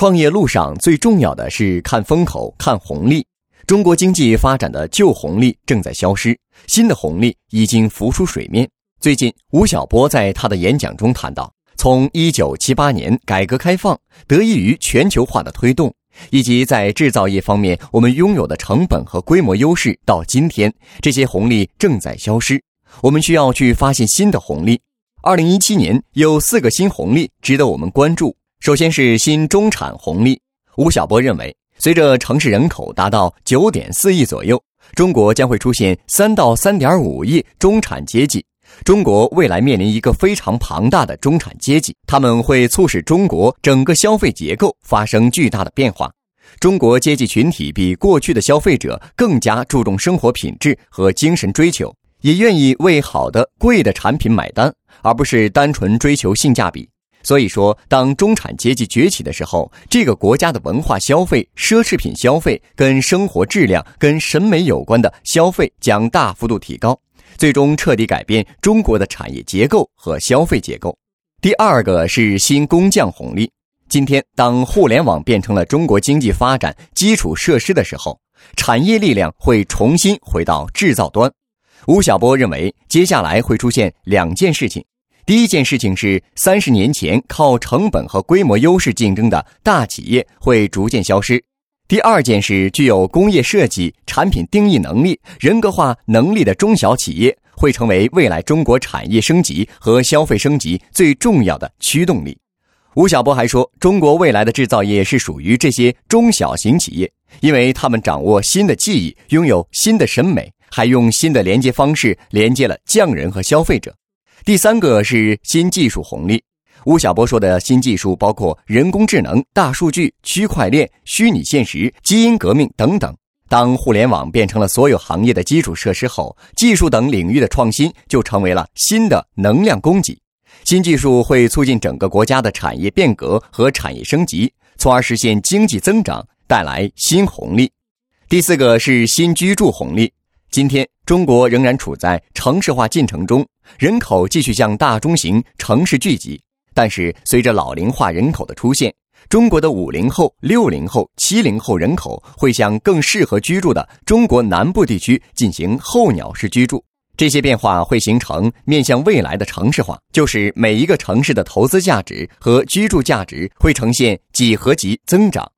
创业路上最重要的是看风口、看红利。中国经济发展的旧红利正在消失，新的红利已经浮出水面。最近，吴晓波在他的演讲中谈到，从1978年改革开放，得益于全球化的推动，以及在制造业方面我们拥有的成本和规模优势，到今天，这些红利正在消失。我们需要去发现新的红利。2017年有四个新红利值得我们关注。首先是新中产红利。吴晓波认为，随着城市人口达到九点四亿左右，中国将会出现三到三点五亿中产阶级。中国未来面临一个非常庞大的中产阶级，他们会促使中国整个消费结构发生巨大的变化。中国阶级群体比过去的消费者更加注重生活品质和精神追求，也愿意为好的、贵的产品买单，而不是单纯追求性价比。所以说，当中产阶级崛起的时候，这个国家的文化消费、奢侈品消费、跟生活质量、跟审美有关的消费将大幅度提高，最终彻底改变中国的产业结构和消费结构。第二个是新工匠红利。今天，当互联网变成了中国经济发展基础设施的时候，产业力量会重新回到制造端。吴晓波认为，接下来会出现两件事情。第一件事情是，三十年前靠成本和规模优势竞争的大企业会逐渐消失。第二件是，具有工业设计、产品定义能力、人格化能力的中小企业会成为未来中国产业升级和消费升级最重要的驱动力。吴晓波还说，中国未来的制造业是属于这些中小型企业，因为他们掌握新的技艺，拥有新的审美，还用新的连接方式连接了匠人和消费者。第三个是新技术红利。吴晓波说的新技术包括人工智能、大数据、区块链、虚拟现实、基因革命等等。当互联网变成了所有行业的基础设施后，技术等领域的创新就成为了新的能量供给。新技术会促进整个国家的产业变革和产业升级，从而实现经济增长，带来新红利。第四个是新居住红利。今天，中国仍然处在城市化进程中，人口继续向大中型城市聚集。但是，随着老龄化人口的出现，中国的五零后、六零后、七零后人口会向更适合居住的中国南部地区进行候鸟式居住。这些变化会形成面向未来的城市化，就是每一个城市的投资价值和居住价值会呈现几何级增长。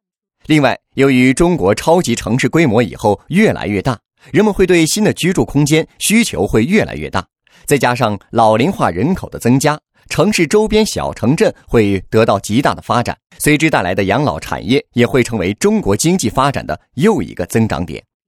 另外，由于中国超级城市规模以后越来越大。人们会对新的居住空间需求会越来越大，再加上老龄化人口的增加，城市周边小城镇会得到极大的发展，随之带来的养老产业也会成为中国经济发展的又一个增长点。